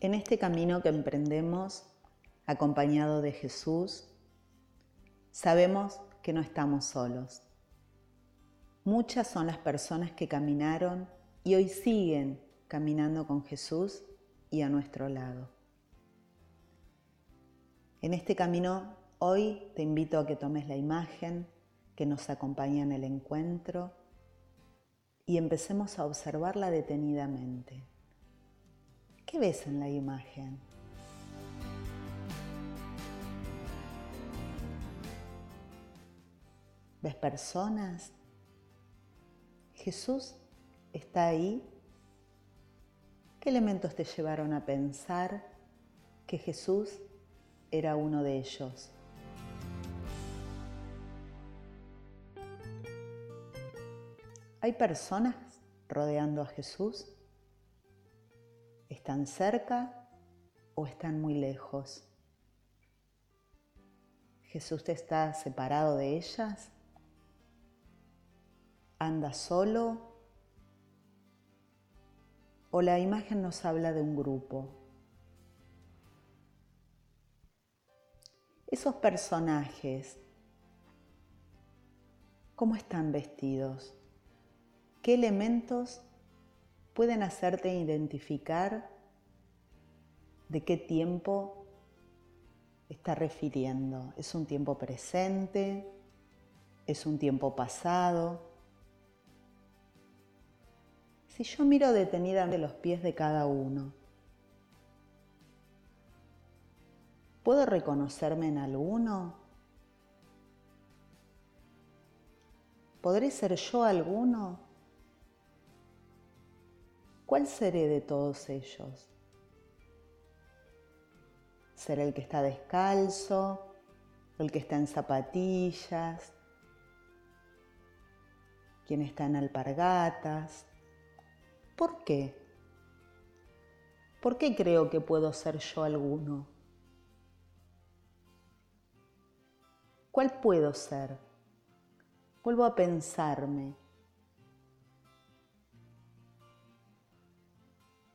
En este camino que emprendemos, acompañado de Jesús, sabemos que no estamos solos. Muchas son las personas que caminaron y hoy siguen caminando con Jesús y a nuestro lado. En este camino hoy te invito a que tomes la imagen que nos acompaña en el encuentro y empecemos a observarla detenidamente. ¿Qué ves en la imagen? ¿Ves personas? ¿Jesús está ahí? ¿Qué elementos te llevaron a pensar que Jesús era uno de ellos? ¿Hay personas rodeando a Jesús? ¿Están cerca o están muy lejos? ¿Jesús te está separado de ellas? ¿Anda solo? ¿O la imagen nos habla de un grupo? Esos personajes, ¿cómo están vestidos? ¿Qué elementos pueden hacerte identificar de qué tiempo está refiriendo. ¿Es un tiempo presente? ¿Es un tiempo pasado? Si yo miro detenidamente los pies de cada uno, ¿puedo reconocerme en alguno? ¿Podré ser yo alguno? ¿Cuál seré de todos ellos? ¿Seré el que está descalzo? ¿El que está en zapatillas? ¿Quién está en alpargatas? ¿Por qué? ¿Por qué creo que puedo ser yo alguno? ¿Cuál puedo ser? Vuelvo a pensarme.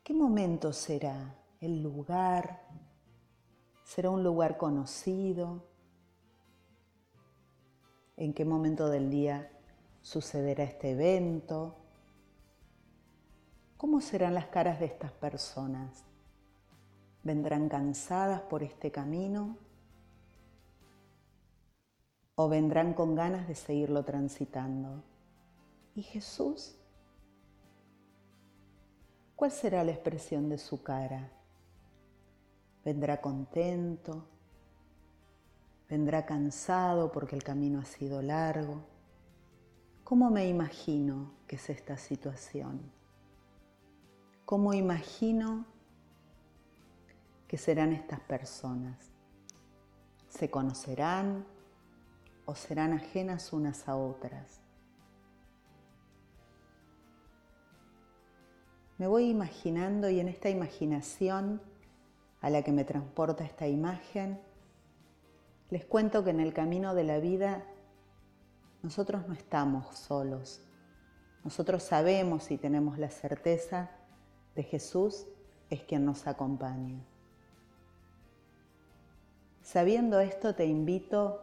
¿Qué momento será? ¿El lugar? ¿Será un lugar conocido? ¿En qué momento del día sucederá este evento? ¿Cómo serán las caras de estas personas? ¿Vendrán cansadas por este camino? ¿O vendrán con ganas de seguirlo transitando? ¿Y Jesús? ¿Cuál será la expresión de su cara? ¿Vendrá contento? ¿Vendrá cansado porque el camino ha sido largo? ¿Cómo me imagino que es esta situación? ¿Cómo imagino que serán estas personas? ¿Se conocerán o serán ajenas unas a otras? Me voy imaginando y en esta imaginación a la que me transporta esta imagen, les cuento que en el camino de la vida nosotros no estamos solos. Nosotros sabemos y tenemos la certeza de Jesús es quien nos acompaña. Sabiendo esto, te invito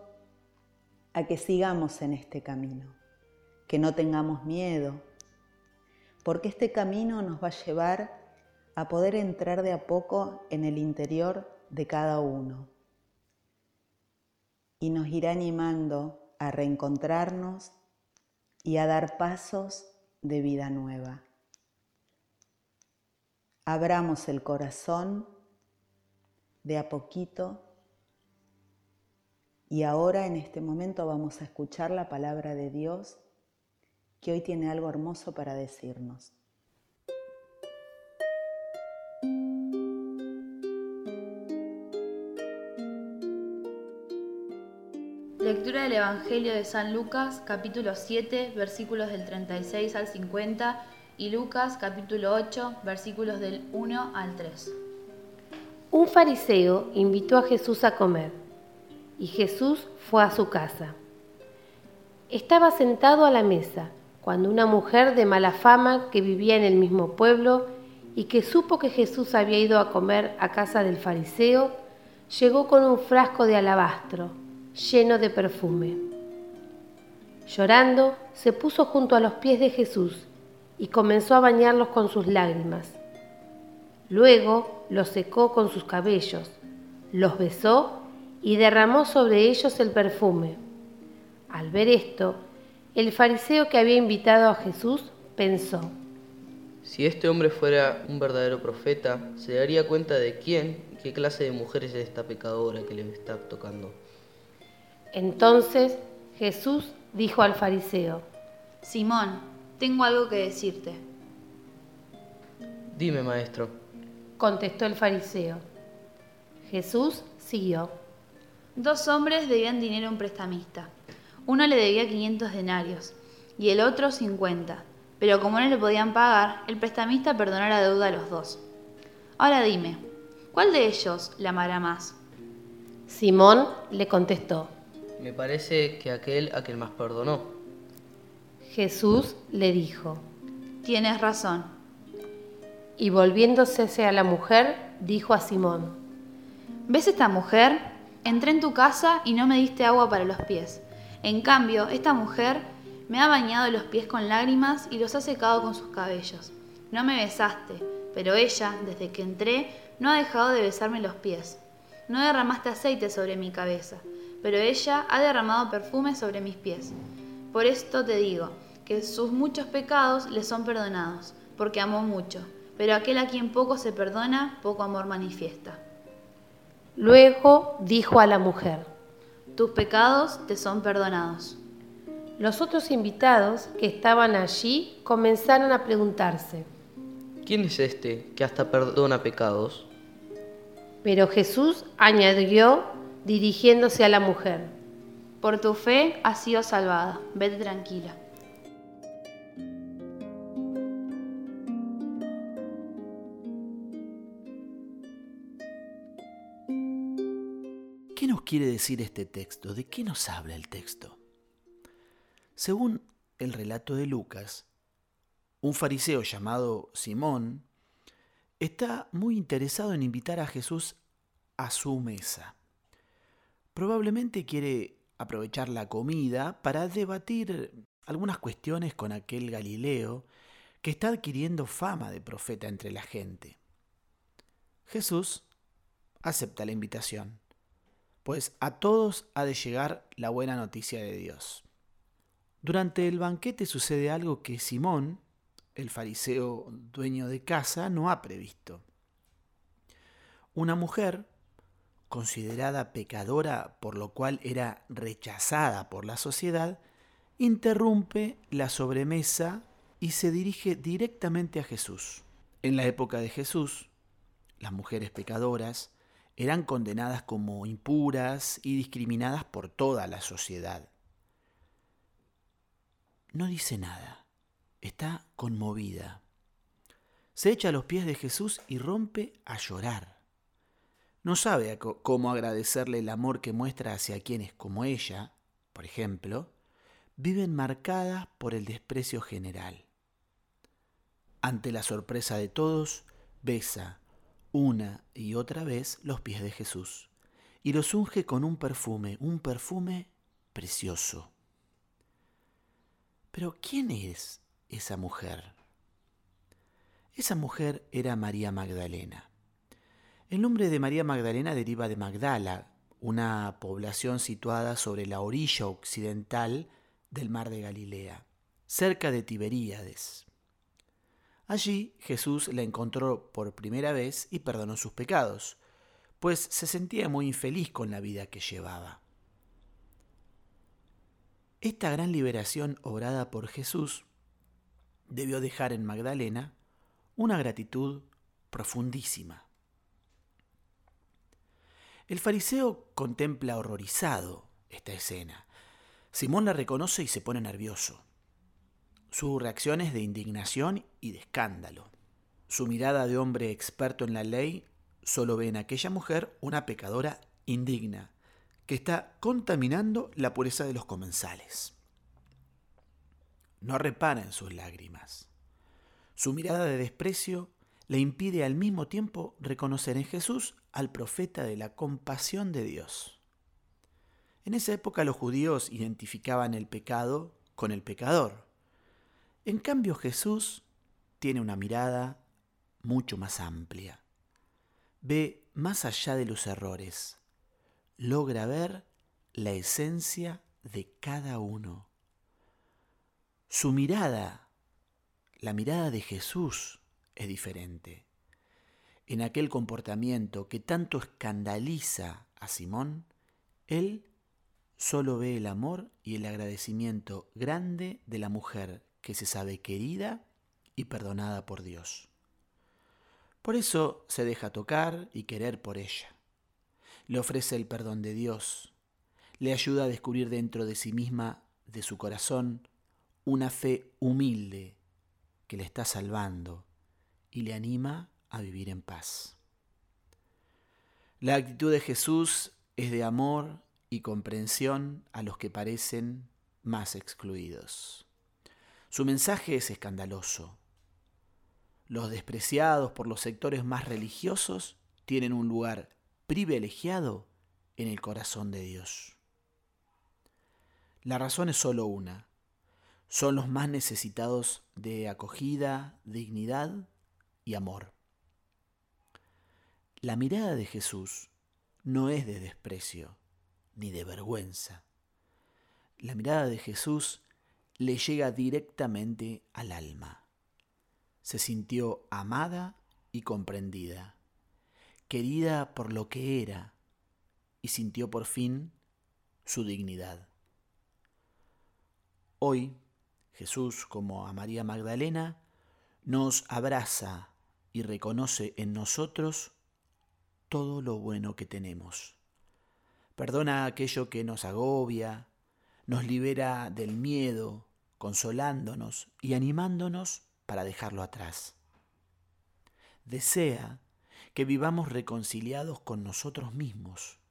a que sigamos en este camino, que no tengamos miedo, porque este camino nos va a llevar a poder entrar de a poco en el interior de cada uno y nos irá animando a reencontrarnos y a dar pasos de vida nueva. Abramos el corazón de a poquito y ahora en este momento vamos a escuchar la palabra de Dios que hoy tiene algo hermoso para decirnos. Lectura del Evangelio de San Lucas, capítulo 7, versículos del 36 al 50 y Lucas, capítulo 8, versículos del 1 al 3. Un fariseo invitó a Jesús a comer y Jesús fue a su casa. Estaba sentado a la mesa cuando una mujer de mala fama que vivía en el mismo pueblo y que supo que Jesús había ido a comer a casa del fariseo, llegó con un frasco de alabastro lleno de perfume. Llorando, se puso junto a los pies de Jesús y comenzó a bañarlos con sus lágrimas. Luego los secó con sus cabellos, los besó y derramó sobre ellos el perfume. Al ver esto, el fariseo que había invitado a Jesús pensó, si este hombre fuera un verdadero profeta, se daría cuenta de quién y qué clase de mujer es esta pecadora que le está tocando. Entonces Jesús dijo al fariseo, Simón, tengo algo que decirte. Dime, maestro. Contestó el fariseo. Jesús siguió. Dos hombres debían dinero a un prestamista. Uno le debía 500 denarios y el otro 50. Pero como no le podían pagar, el prestamista perdonó la deuda a los dos. Ahora dime, ¿cuál de ellos la amará más? Simón le contestó. Me parece que aquel a quien más perdonó. Jesús le dijo. Tienes razón. Y volviéndose hacia la mujer, dijo a Simón. ¿Ves esta mujer? Entré en tu casa y no me diste agua para los pies. En cambio, esta mujer me ha bañado los pies con lágrimas y los ha secado con sus cabellos. No me besaste, pero ella, desde que entré, no ha dejado de besarme los pies. No derramaste aceite sobre mi cabeza, pero ella ha derramado perfume sobre mis pies. Por esto te digo, que sus muchos pecados le son perdonados, porque amó mucho, pero aquel a quien poco se perdona, poco amor manifiesta. Luego dijo a la mujer, Tus pecados te son perdonados. Los otros invitados que estaban allí comenzaron a preguntarse, ¿quién es este que hasta perdona pecados? Pero Jesús añadió dirigiéndose a la mujer, por tu fe has sido salvada, vete tranquila. ¿Qué nos quiere decir este texto? ¿De qué nos habla el texto? Según el relato de Lucas, un fariseo llamado Simón está muy interesado en invitar a Jesús a su mesa. Probablemente quiere aprovechar la comida para debatir algunas cuestiones con aquel Galileo que está adquiriendo fama de profeta entre la gente. Jesús acepta la invitación, pues a todos ha de llegar la buena noticia de Dios. Durante el banquete sucede algo que Simón, el fariseo dueño de casa, no ha previsto. Una mujer, considerada pecadora por lo cual era rechazada por la sociedad, interrumpe la sobremesa y se dirige directamente a Jesús. En la época de Jesús, las mujeres pecadoras eran condenadas como impuras y discriminadas por toda la sociedad no dice nada, está conmovida. Se echa a los pies de Jesús y rompe a llorar. No sabe cómo agradecerle el amor que muestra hacia quienes como ella, por ejemplo, viven marcadas por el desprecio general. Ante la sorpresa de todos, besa una y otra vez los pies de Jesús y los unge con un perfume, un perfume precioso. Pero ¿quién es esa mujer? Esa mujer era María Magdalena. El nombre de María Magdalena deriva de Magdala, una población situada sobre la orilla occidental del mar de Galilea, cerca de Tiberíades. Allí Jesús la encontró por primera vez y perdonó sus pecados, pues se sentía muy infeliz con la vida que llevaba. Esta gran liberación obrada por Jesús debió dejar en Magdalena una gratitud profundísima. El fariseo contempla horrorizado esta escena. Simón la reconoce y se pone nervioso. Su reacción es de indignación y de escándalo. Su mirada de hombre experto en la ley solo ve en aquella mujer una pecadora indigna, que está contaminando la pureza de los comensales. No repara en sus lágrimas. Su mirada de desprecio le impide al mismo tiempo reconocer en Jesús al profeta de la compasión de Dios. En esa época los judíos identificaban el pecado con el pecador. En cambio Jesús tiene una mirada mucho más amplia. Ve más allá de los errores. Logra ver la esencia de cada uno. Su mirada, la mirada de Jesús, es diferente. En aquel comportamiento que tanto escandaliza a Simón, él solo ve el amor y el agradecimiento grande de la mujer que se sabe querida y perdonada por Dios. Por eso se deja tocar y querer por ella. Le ofrece el perdón de Dios, le ayuda a descubrir dentro de sí misma, de su corazón, una fe humilde que le está salvando y le anima a vivir en paz. La actitud de Jesús es de amor y comprensión a los que parecen más excluidos. Su mensaje es escandaloso. Los despreciados por los sectores más religiosos tienen un lugar privilegiado en el corazón de Dios. La razón es solo una. Son los más necesitados de acogida, dignidad y amor. La mirada de Jesús no es de desprecio, ni de vergüenza. La mirada de Jesús le llega directamente al alma. Se sintió amada y comprendida, querida por lo que era, y sintió por fin su dignidad. Hoy, Jesús, como a María Magdalena, nos abraza y reconoce en nosotros todo lo bueno que tenemos Perdona aquello que nos agobia, nos libera del miedo, consolándonos y animándonos para dejarlo atrás. Desea que vivamos reconciliados con nosotros mismos,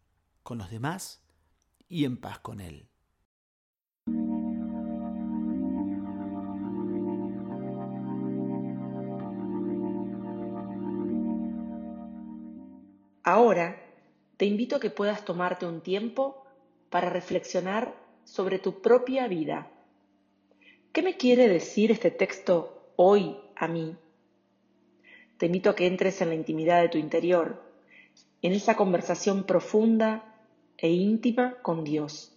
con los demás y en paz con Él. Ahora te invito a que puedas tomarte un tiempo para reflexionar sobre tu propia vida. ¿Qué me quiere decir este texto hoy a mí? Te invito a que entres en la intimidad de tu interior, en esa conversación profunda e íntima con Dios.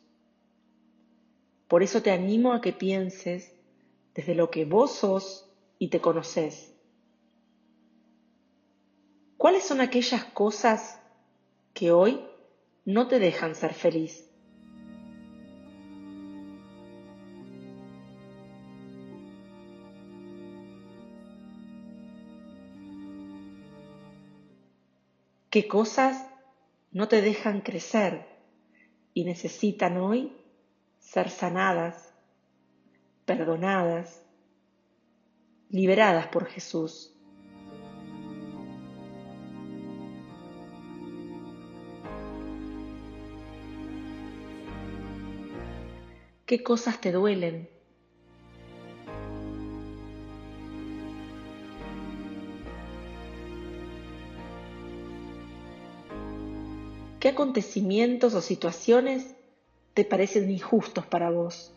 Por eso te animo a que pienses desde lo que vos sos y te conoces. ¿Cuáles son aquellas cosas que hoy no te dejan ser feliz. ¿Qué cosas no te dejan crecer y necesitan hoy ser sanadas, perdonadas, liberadas por Jesús? ¿Qué cosas te duelen? ¿Qué acontecimientos o situaciones te parecen injustos para vos?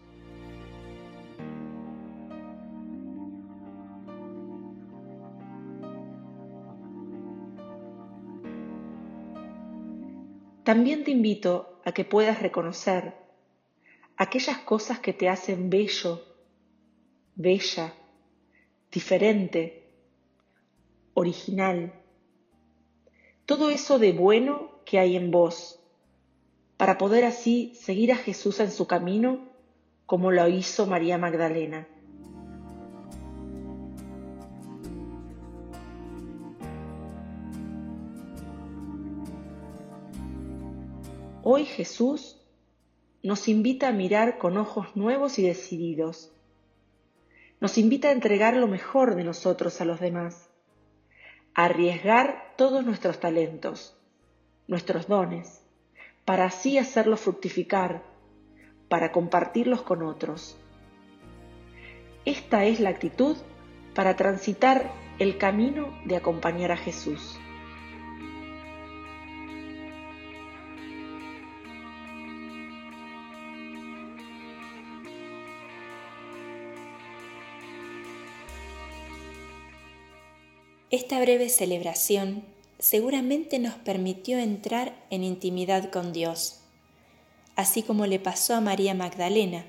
También te invito a que puedas reconocer aquellas cosas que te hacen bello, bella, diferente, original. Todo eso de bueno que hay en vos, para poder así seguir a Jesús en su camino como lo hizo María Magdalena. Hoy Jesús nos invita a mirar con ojos nuevos y decididos. Nos invita a entregar lo mejor de nosotros a los demás, a arriesgar todos nuestros talentos, nuestros dones, para así hacerlos fructificar, para compartirlos con otros. Esta es la actitud para transitar el camino de acompañar a Jesús. Esta breve celebración seguramente nos permitió entrar en intimidad con Dios, así como le pasó a María Magdalena.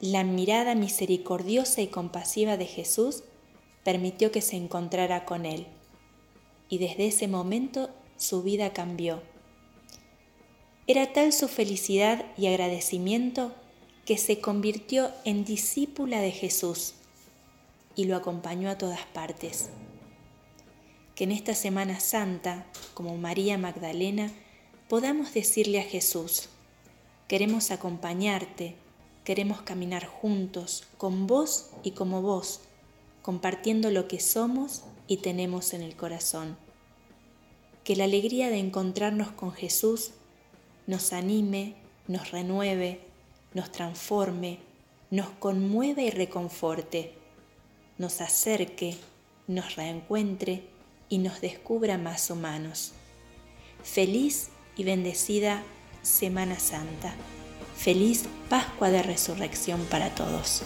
La mirada misericordiosa y compasiva de Jesús permitió que se encontrara con Él, y desde ese momento su vida cambió. Era tal su felicidad y agradecimiento que se convirtió en discípula de Jesús y lo acompañó a todas partes que en esta Semana Santa, como María Magdalena, podamos decirle a Jesús, queremos acompañarte, queremos caminar juntos, con vos y como vos, compartiendo lo que somos y tenemos en el corazón. Que la alegría de encontrarnos con Jesús nos anime, nos renueve, nos transforme, nos conmueva y reconforte, nos acerque, nos reencuentre y nos descubra más humanos. Feliz y bendecida Semana Santa. Feliz Pascua de Resurrección para todos.